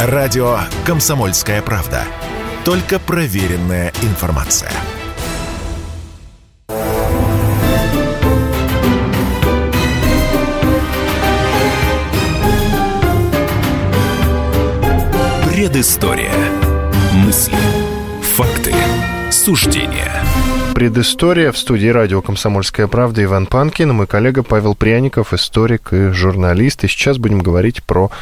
Радио «Комсомольская правда». Только проверенная информация. Предыстория. Мысли. Факты. Суждения. Предыстория. В студии радио «Комсомольская правда» Иван Панкин, мой коллега Павел Пряников, историк и журналист. И сейчас будем говорить про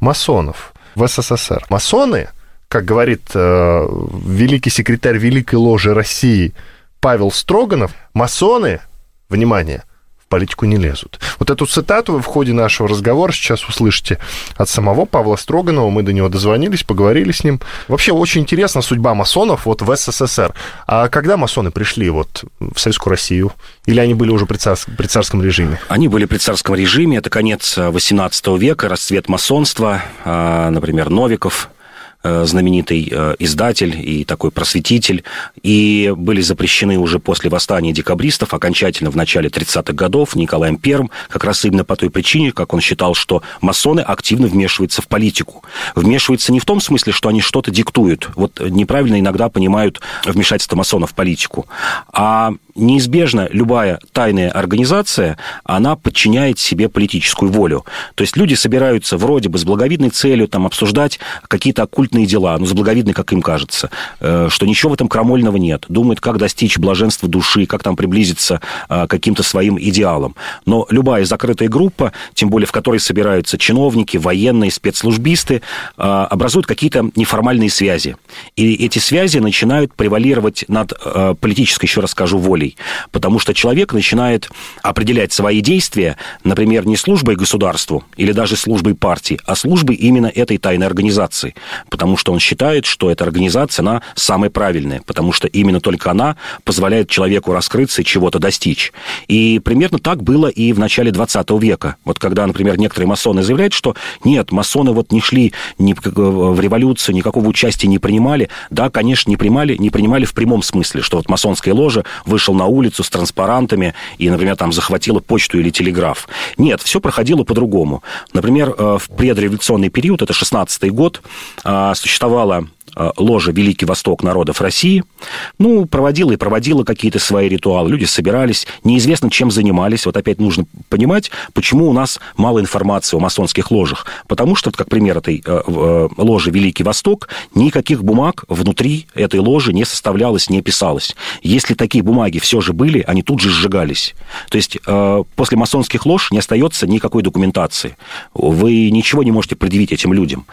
масонов в СССР. Масоны, как говорит э, великий секретарь Великой Ложи России Павел Строганов, масоны, внимание, политику не лезут. Вот эту цитату вы в ходе нашего разговора сейчас услышите от самого Павла Строганова. Мы до него дозвонились, поговорили с ним. Вообще очень интересна судьба масонов вот в СССР. А когда масоны пришли вот в Советскую Россию? Или они были уже при, царс... при царском режиме? Они были при царском режиме. Это конец 18 века, расцвет масонства. А, например, Новиков, Э, знаменитый э, издатель и такой просветитель, и были запрещены уже после восстания декабристов окончательно в начале 30-х годов Николаем Первым, как раз именно по той причине, как он считал, что масоны активно вмешиваются в политику. Вмешиваются не в том смысле, что они что-то диктуют, вот неправильно иногда понимают вмешательство масонов в политику, а неизбежно любая тайная организация, она подчиняет себе политическую волю. То есть люди собираются вроде бы с благовидной целью там, обсуждать какие-то оккультные дела, ну, с благовидной, как им кажется, э, что ничего в этом крамольного нет. Думают, как достичь блаженства души, как там приблизиться э, к каким-то своим идеалам. Но любая закрытая группа, тем более в которой собираются чиновники, военные, спецслужбисты, э, образуют какие-то неформальные связи. И эти связи начинают превалировать над политической, еще раз скажу, волей целей, потому что человек начинает определять свои действия, например, не службой государству или даже службой партии, а службой именно этой тайной организации, потому что он считает, что эта организация, она самая правильная, потому что именно только она позволяет человеку раскрыться и чего-то достичь. И примерно так было и в начале 20 века. Вот когда, например, некоторые масоны заявляют, что нет, масоны вот не шли ни в революцию, никакого участия не принимали. Да, конечно, не принимали, не принимали в прямом смысле, что вот масонская ложа вышел на улицу с транспарантами и, например, там захватила почту или телеграф. Нет, все проходило по-другому. Например, э, в предреволюционный период, это 16-й год, э, существовала ложа «Великий Восток народов России». Ну, проводила и проводила какие-то свои ритуалы. Люди собирались, неизвестно, чем занимались. Вот опять нужно понимать, почему у нас мало информации о масонских ложах. Потому что, как пример этой э, э, ложи «Великий Восток», никаких бумаг внутри этой ложи не составлялось, не писалось. Если такие бумаги все же были, они тут же сжигались. То есть после масонских лож не остается никакой документации. Вы ничего не можете предъявить этим людям.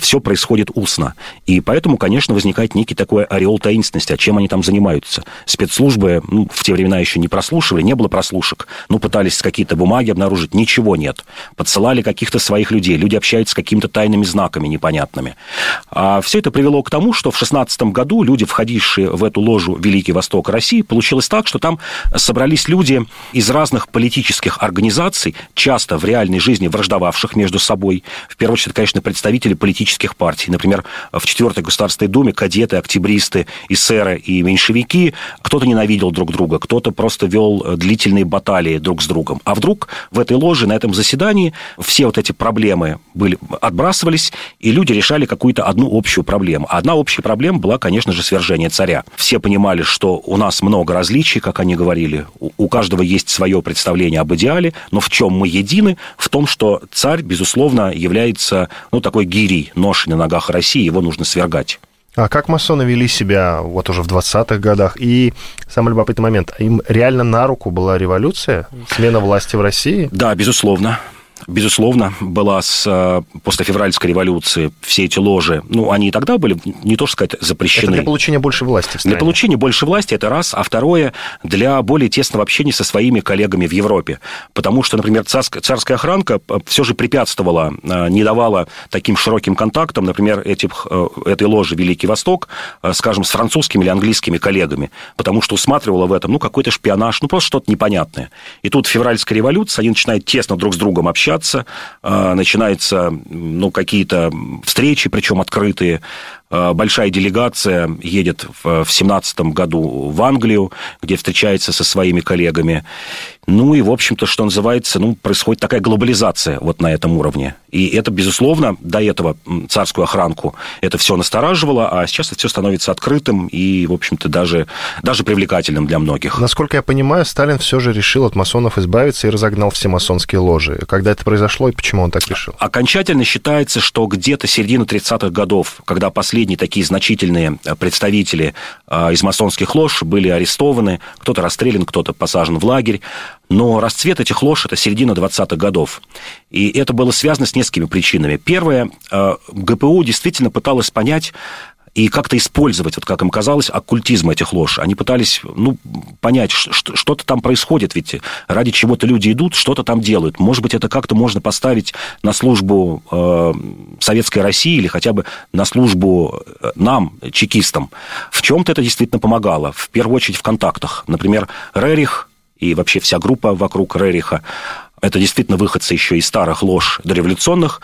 Все происходит устно. И поэтому Поэтому, конечно, возникает некий такой ореол таинственности, а чем они там занимаются. Спецслужбы ну, в те времена еще не прослушивали, не было прослушек. Ну, пытались какие-то бумаги обнаружить, ничего нет. Подсылали каких-то своих людей, люди общаются с какими-то тайными знаками непонятными. А все это привело к тому, что в 16 году люди, входившие в эту ложу Великий Восток России, получилось так, что там собрались люди из разных политических организаций, часто в реальной жизни враждовавших между собой. В первую очередь, конечно, представители политических партий. Например, в 4 Государственной Думе кадеты, октябристы, эсеры и меньшевики, кто-то ненавидел друг друга, кто-то просто вел э, длительные баталии друг с другом. А вдруг в этой ложе, на этом заседании, все вот эти проблемы были, отбрасывались, и люди решали какую-то одну общую проблему. Одна общая проблема была, конечно же, свержение царя. Все понимали, что у нас много различий, как они говорили, у каждого есть свое представление об идеале, но в чем мы едины? В том, что царь, безусловно, является ну, такой гирей, ношей на ногах России, его нужно свергать. А как масоны вели себя вот уже в 20-х годах? И самый любопытный момент, им реально на руку была революция, смена власти в России? Да, безусловно безусловно, была с, э, после февральской революции все эти ложи, ну, они и тогда были, не то что сказать, запрещены. Это для получения большей власти. Для получения большей власти, это раз. А второе, для более тесного общения со своими коллегами в Европе. Потому что, например, царская, царская охранка э, все же препятствовала, э, не давала таким широким контактам, например, этих, этой ложи «Великий Восток», скажем, с французскими или английскими коллегами, потому что усматривала в этом, ну, какой-то шпионаж, ну, просто что-то непонятное. И тут февральская революция, они начинают тесно друг с другом общаться, общаться, а, начинаются ну, какие-то встречи, причем открытые, большая делегация едет в 17 году в Англию, где встречается со своими коллегами. Ну и, в общем-то, что называется, ну, происходит такая глобализация вот на этом уровне. И это, безусловно, до этого царскую охранку это все настораживало, а сейчас это все становится открытым и, в общем-то, даже, даже привлекательным для многих. Насколько я понимаю, Сталин все же решил от масонов избавиться и разогнал все масонские ложи. Когда это произошло и почему он так решил? Окончательно считается, что где-то середина 30-х годов, когда последние такие значительные представители а, из масонских лож были арестованы, кто-то расстрелян, кто-то посажен в лагерь, но расцвет этих лож – это середина 20-х годов. И это было связано с несколькими причинами. Первое, э, ГПУ действительно пыталась понять, и как-то использовать, вот как им казалось, оккультизм этих лож. Они пытались ну, понять, что-то там происходит, ведь ради чего-то люди идут, что-то там делают. Может быть, это как-то можно поставить на службу э, Советской России или хотя бы на службу э, нам, чекистам. В чем-то это действительно помогало. В первую очередь в контактах. Например, Рерих и вообще вся группа вокруг Рериха, это действительно выходцы еще из старых лож дореволюционных,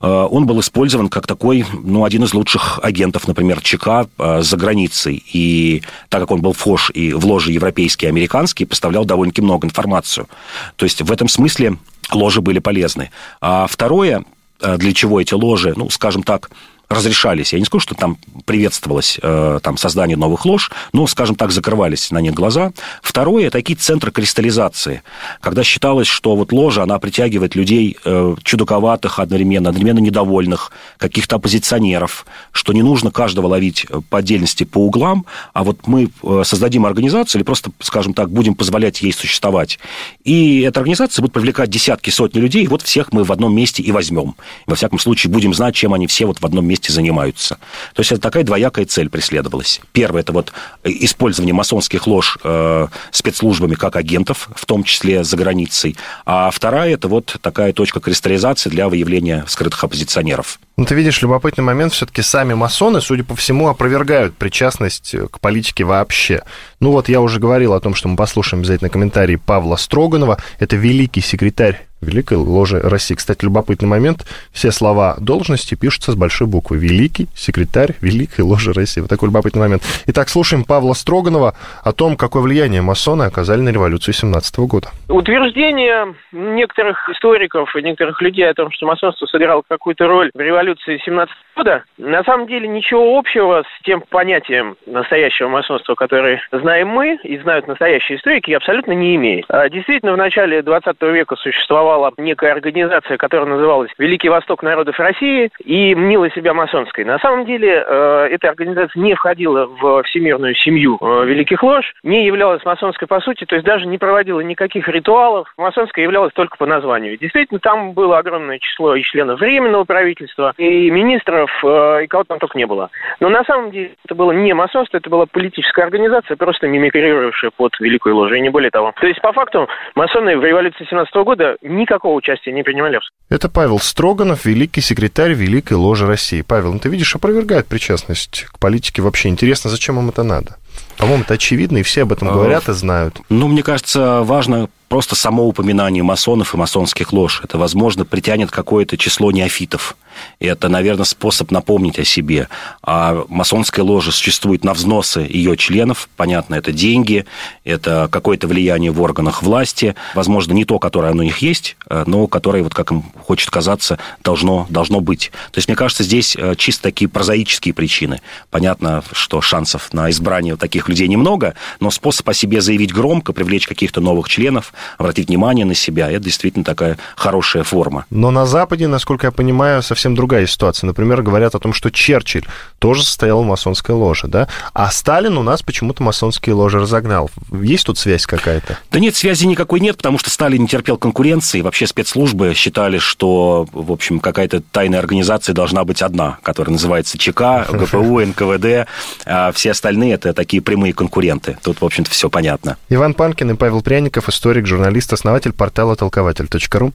э, он был использован как такой, ну, один из лучших агентов, например, ЧК э, за границей. И так как он был фош и в ложе европейские и американские, поставлял довольно-таки много информацию. То есть в этом смысле ложи были полезны. А второе, для чего эти ложи, ну, скажем так, разрешались. Я не скажу, что там приветствовалось э, там, создание новых лож, но, скажем так, закрывались на них глаза. Второе – такие центры кристаллизации, когда считалось, что вот ложа, она притягивает людей э, чудаковатых одновременно, одновременно недовольных, каких-то оппозиционеров, что не нужно каждого ловить по отдельности по углам, а вот мы э, создадим организацию или просто, скажем так, будем позволять ей существовать. И эта организация будет привлекать десятки, сотни людей, и вот всех мы в одном месте и возьмем. Во всяком случае, будем знать, чем они все вот в одном месте вместе занимаются. То есть это такая двоякая цель преследовалась. Первое – это вот использование масонских лож э, спецслужбами как агентов, в том числе за границей. А вторая – это вот такая точка кристаллизации для выявления скрытых оппозиционеров. Ну, ты видишь, любопытный момент, все-таки сами масоны, судя по всему, опровергают причастность к политике вообще. Ну вот я уже говорил о том, что мы послушаем обязательно комментарий Павла Строганова. Это великий секретарь Великой Ложи России. Кстати, любопытный момент. Все слова должности пишутся с большой буквы. Великий секретарь Великой Ложи России. Вот такой любопытный момент. Итак, слушаем Павла Строганова о том, какое влияние масоны оказали на революцию 17 года. Утверждение некоторых историков и некоторых людей о том, что масонство сыграло какую-то роль в революции 17 года, на самом деле ничего общего с тем понятием настоящего масонства, которое знаем мы и знают настоящие историки, абсолютно не имеет. А действительно, в начале 20 века существовало существовала некая организация, которая называлась Великий Восток народов России и мнила себя масонской. На самом деле э, эта организация не входила в всемирную семью э, Великих Лож, не являлась масонской по сути, то есть даже не проводила никаких ритуалов. Масонская являлась только по названию. Действительно, там было огромное число и членов Временного правительства, и министров, э, и кого там только не было. Но на самом деле это было не масонство, это была политическая организация, просто мимикрировавшая под Великую Ложу, и не более того. То есть, по факту, масоны в революции 17 года никакого участия не принимали. Это Павел Строганов, великий секретарь Великой Ложи России. Павел, ну ты видишь, опровергает причастность к политике вообще. Интересно, зачем им это надо? По-моему, это очевидно, и все об этом говорят и знают. Ну, мне кажется, важно просто само упоминание масонов и масонских лож. Это, возможно, притянет какое-то число неофитов. Это, наверное, способ напомнить о себе. А масонская ложа существует на взносы ее членов. Понятно, это деньги, это какое-то влияние в органах власти. Возможно, не то, которое у них есть, э, но которое, вот как им хочет казаться, должно, должно быть. То есть, мне кажется, здесь э, чисто такие прозаические причины. Понятно, что шансов на избрание таких людей немного, но способ о себе заявить громко, привлечь каких-то новых членов, обратить внимание на себя, это действительно такая хорошая форма. Но на Западе, насколько я понимаю, совсем совсем другая ситуация. Например, говорят о том, что Черчилль тоже состоял в масонской ложе, да? А Сталин у нас почему-то масонские ложи разогнал. Есть тут связь какая-то? Да нет, связи никакой нет, потому что Сталин не терпел конкуренции. Вообще спецслужбы считали, что, в общем, какая-то тайная организация должна быть одна, которая называется ЧК, ГПУ, НКВД. А все остальные это такие прямые конкуренты. Тут, в общем-то, все понятно. Иван Панкин и Павел Пряников, историк, журналист, основатель портала толкователь.ру.